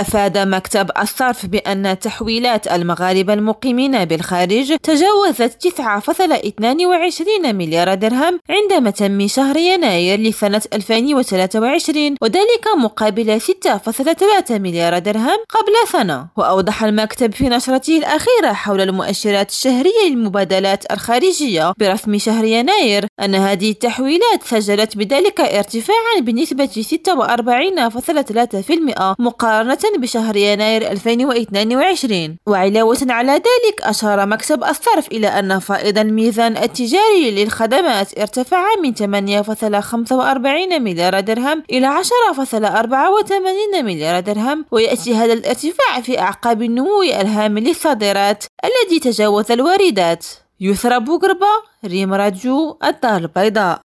أفاد مكتب الصرف بأن تحويلات المغاربة المقيمين بالخارج تجاوزت 9.22 مليار درهم عندما تم شهر يناير لسنة 2023 وذلك مقابل 6.3 مليار درهم قبل سنة. وأوضح المكتب في نشرته الأخيرة حول المؤشرات الشهرية للمبادلات الخارجية برسم شهر يناير أن هذه التحويلات سجلت بذلك ارتفاعا بنسبة 46.3% مقارنة بشهر يناير 2022 وعلاوة على ذلك أشار مكتب الصرف إلى أن فائض الميزان التجاري للخدمات ارتفع من 8.45 مليار درهم إلى 10.84 مليار درهم ويأتي هذا الارتفاع في أعقاب النمو الهام للصادرات الذي تجاوز الواردات. يسرى بوغربا ريم راديو الدار البيضاء.